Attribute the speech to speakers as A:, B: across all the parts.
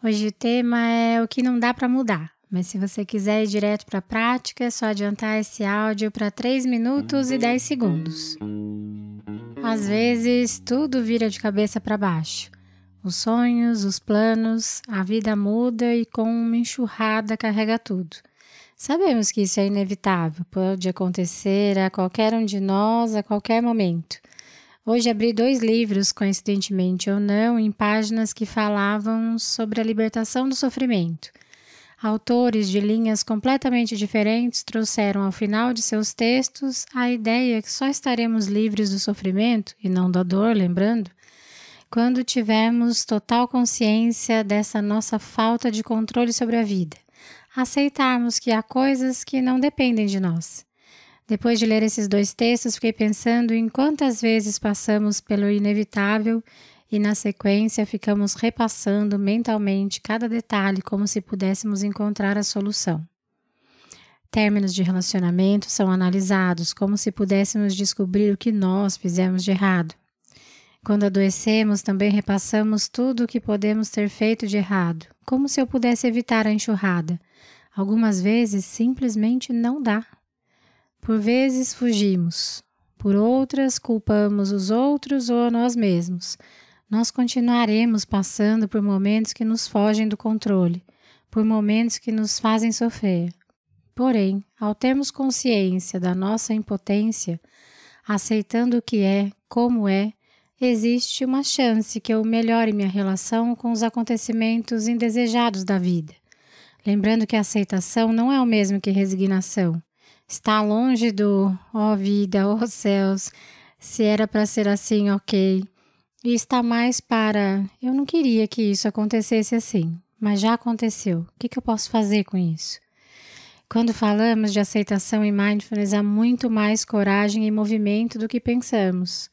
A: Hoje o tema é o que não dá para mudar, mas se você quiser ir direto para a prática, é só adiantar esse áudio para 3 minutos e 10 segundos. Às vezes, tudo vira de cabeça para baixo. Os sonhos, os planos, a vida muda e com uma enxurrada carrega tudo. Sabemos que isso é inevitável, pode acontecer a qualquer um de nós a qualquer momento. Hoje abri dois livros, coincidentemente ou não, em páginas que falavam sobre a libertação do sofrimento. Autores de linhas completamente diferentes trouxeram ao final de seus textos a ideia que só estaremos livres do sofrimento, e não da dor, lembrando, quando tivermos total consciência dessa nossa falta de controle sobre a vida, aceitarmos que há coisas que não dependem de nós depois de ler esses dois textos, fiquei pensando em quantas vezes passamos pelo inevitável e, na sequência, ficamos repassando mentalmente cada detalhe como se pudéssemos encontrar a solução. Términos de relacionamento são analisados como se pudéssemos descobrir o que nós fizemos de errado. Quando adoecemos, também repassamos tudo o que podemos ter feito de errado, como se eu pudesse evitar a enxurrada. Algumas vezes simplesmente não dá. Por vezes fugimos, por outras culpamos os outros ou a nós mesmos. Nós continuaremos passando por momentos que nos fogem do controle, por momentos que nos fazem sofrer. Porém, ao termos consciência da nossa impotência, aceitando o que é, como é, existe uma chance que eu melhore minha relação com os acontecimentos indesejados da vida. Lembrando que a aceitação não é o mesmo que resignação. Está longe do ó oh vida, ó oh céus, se era para ser assim, ok. E está mais para eu não queria que isso acontecesse assim, mas já aconteceu. O que, que eu posso fazer com isso? Quando falamos de aceitação e mindfulness, há muito mais coragem e movimento do que pensamos.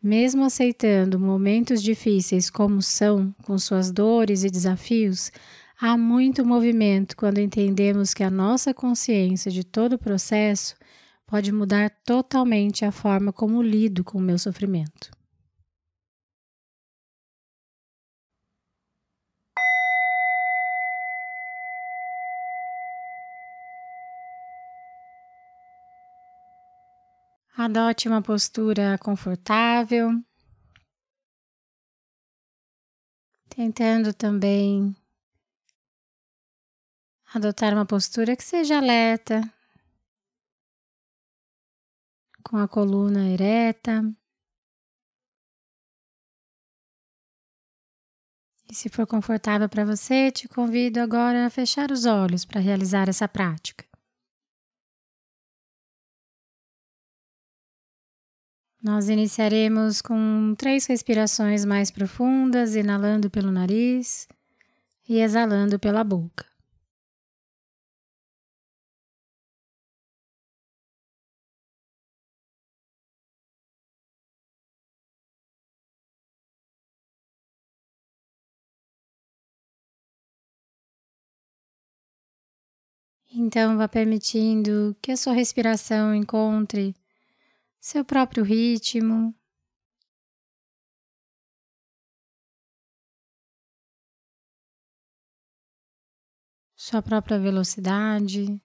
A: Mesmo aceitando momentos difíceis como são, com suas dores e desafios, Há muito movimento quando entendemos que a nossa consciência de todo o processo pode mudar totalmente a forma como lido com o meu sofrimento. Adote uma postura confortável, tentando também adotar uma postura que seja alerta, com a coluna ereta. E se for confortável para você, te convido agora a fechar os olhos para realizar essa prática. Nós iniciaremos com três respirações mais profundas, inalando pelo nariz e exalando pela boca. Então, vá permitindo que a sua respiração encontre seu próprio ritmo. Sua própria velocidade.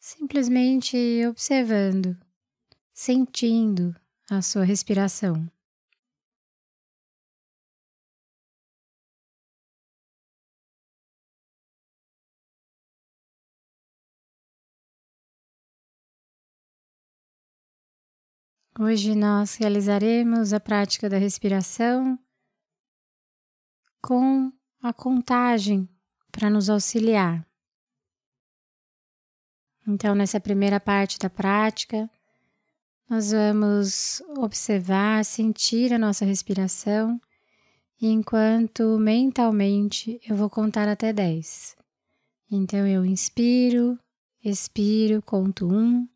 A: Simplesmente observando, sentindo a sua respiração. Hoje nós realizaremos a prática da respiração com a contagem para nos auxiliar. Então, nessa primeira parte da prática, nós vamos observar, sentir a nossa respiração, enquanto mentalmente eu vou contar até 10. Então eu inspiro, expiro, conto 1,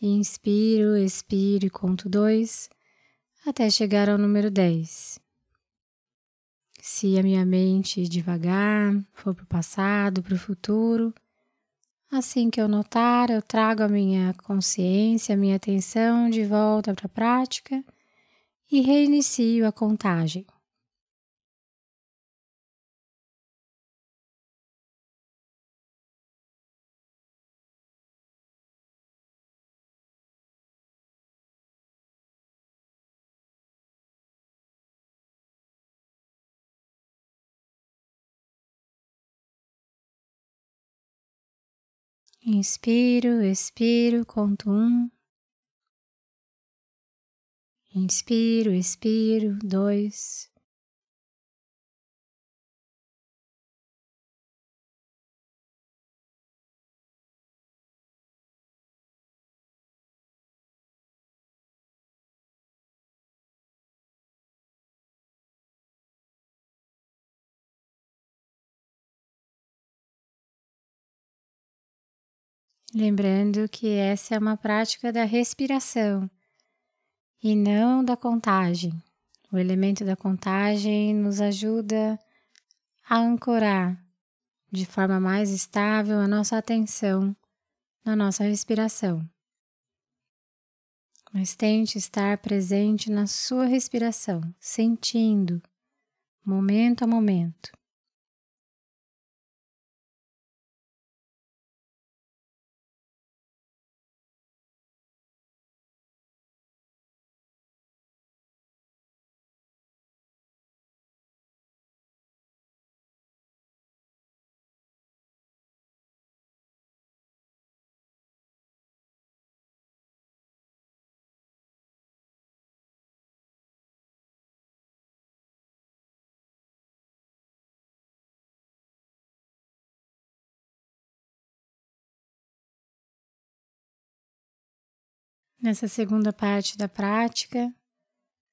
A: inspiro, expiro e conto 2, até chegar ao número 10. Se a minha mente devagar for para o passado, para o futuro, Assim que eu notar, eu trago a minha consciência, a minha atenção de volta para a prática e reinicio a contagem. Inspiro, expiro, conto um. Inspiro, expiro, dois. Lembrando que essa é uma prática da respiração e não da contagem. O elemento da contagem nos ajuda a ancorar de forma mais estável a nossa atenção na nossa respiração. Mas tente estar presente na sua respiração, sentindo momento a momento. Nessa segunda parte da prática,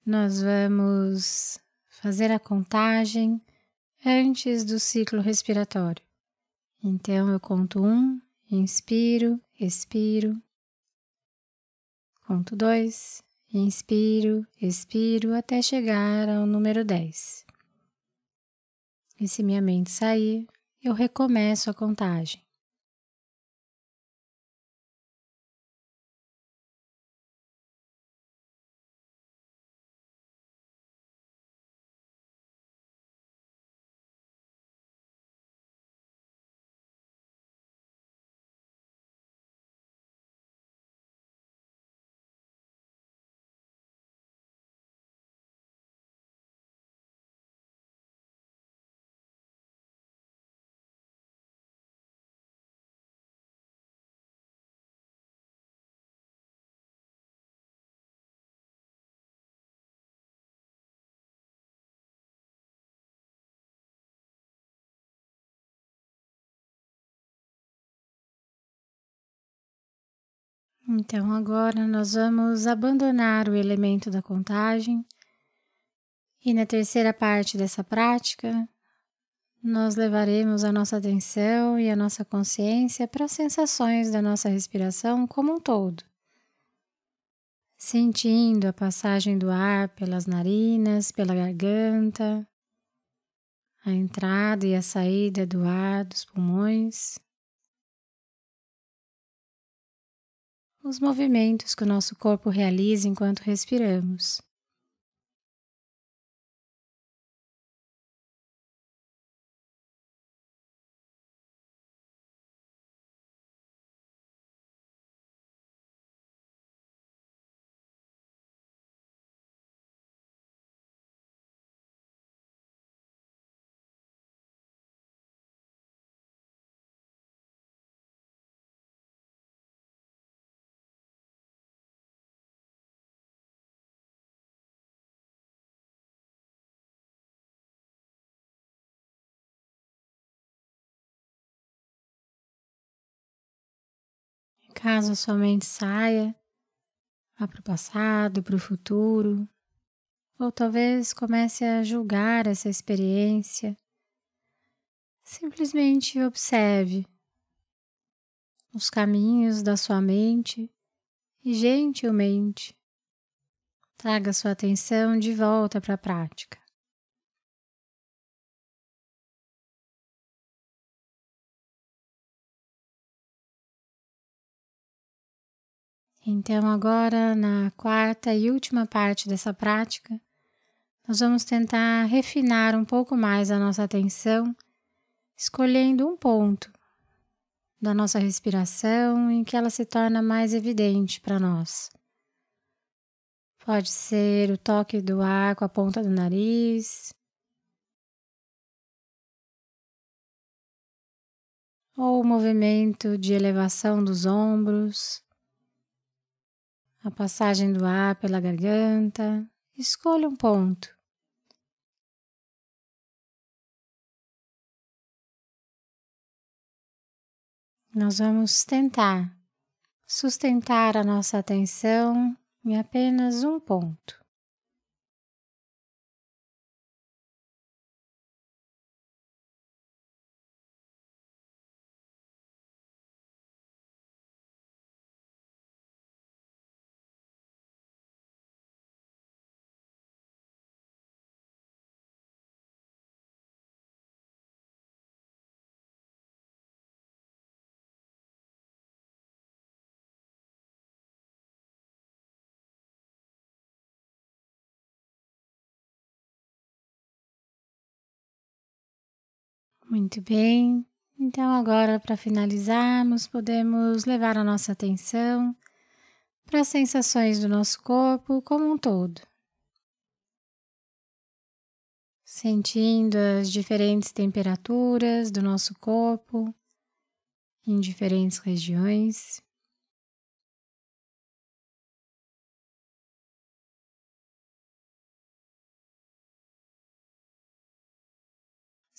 A: nós vamos fazer a contagem antes do ciclo respiratório. Então eu conto um, inspiro, expiro. Conto dois, inspiro, expiro até chegar ao número 10. E se minha mente sair, eu recomeço a contagem. Então, agora nós vamos abandonar o elemento da contagem e na terceira parte dessa prática, nós levaremos a nossa atenção e a nossa consciência para as sensações da nossa respiração como um todo. Sentindo a passagem do ar pelas narinas, pela garganta, a entrada e a saída do ar dos pulmões. Os movimentos que o nosso corpo realiza enquanto respiramos. Caso a sua mente saia, Vá para o passado, para o futuro, ou talvez comece a julgar essa experiência. Simplesmente observe os caminhos da sua mente e gentilmente traga sua atenção de volta para a prática. Então, agora, na quarta e última parte dessa prática, nós vamos tentar refinar um pouco mais a nossa atenção, escolhendo um ponto da nossa respiração em que ela se torna mais evidente para nós. Pode ser o toque do ar com a ponta do nariz, ou o movimento de elevação dos ombros a passagem do ar pela garganta, escolha um ponto. Nós vamos tentar sustentar a nossa atenção em apenas um ponto. Muito bem. Então, agora, para finalizarmos, podemos levar a nossa atenção para as sensações do nosso corpo como um todo. Sentindo as diferentes temperaturas do nosso corpo em diferentes regiões.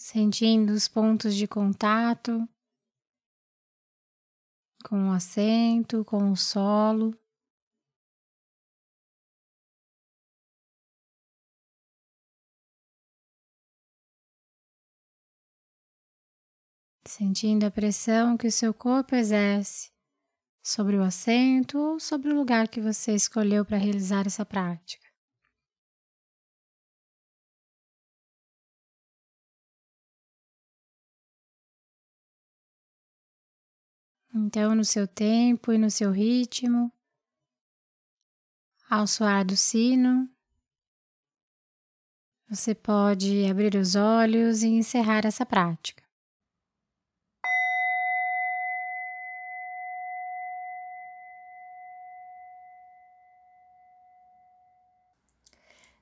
A: Sentindo os pontos de contato com o assento, com o solo. Sentindo a pressão que o seu corpo exerce sobre o assento ou sobre o lugar que você escolheu para realizar essa prática. Então, no seu tempo e no seu ritmo, ao soar do sino, você pode abrir os olhos e encerrar essa prática.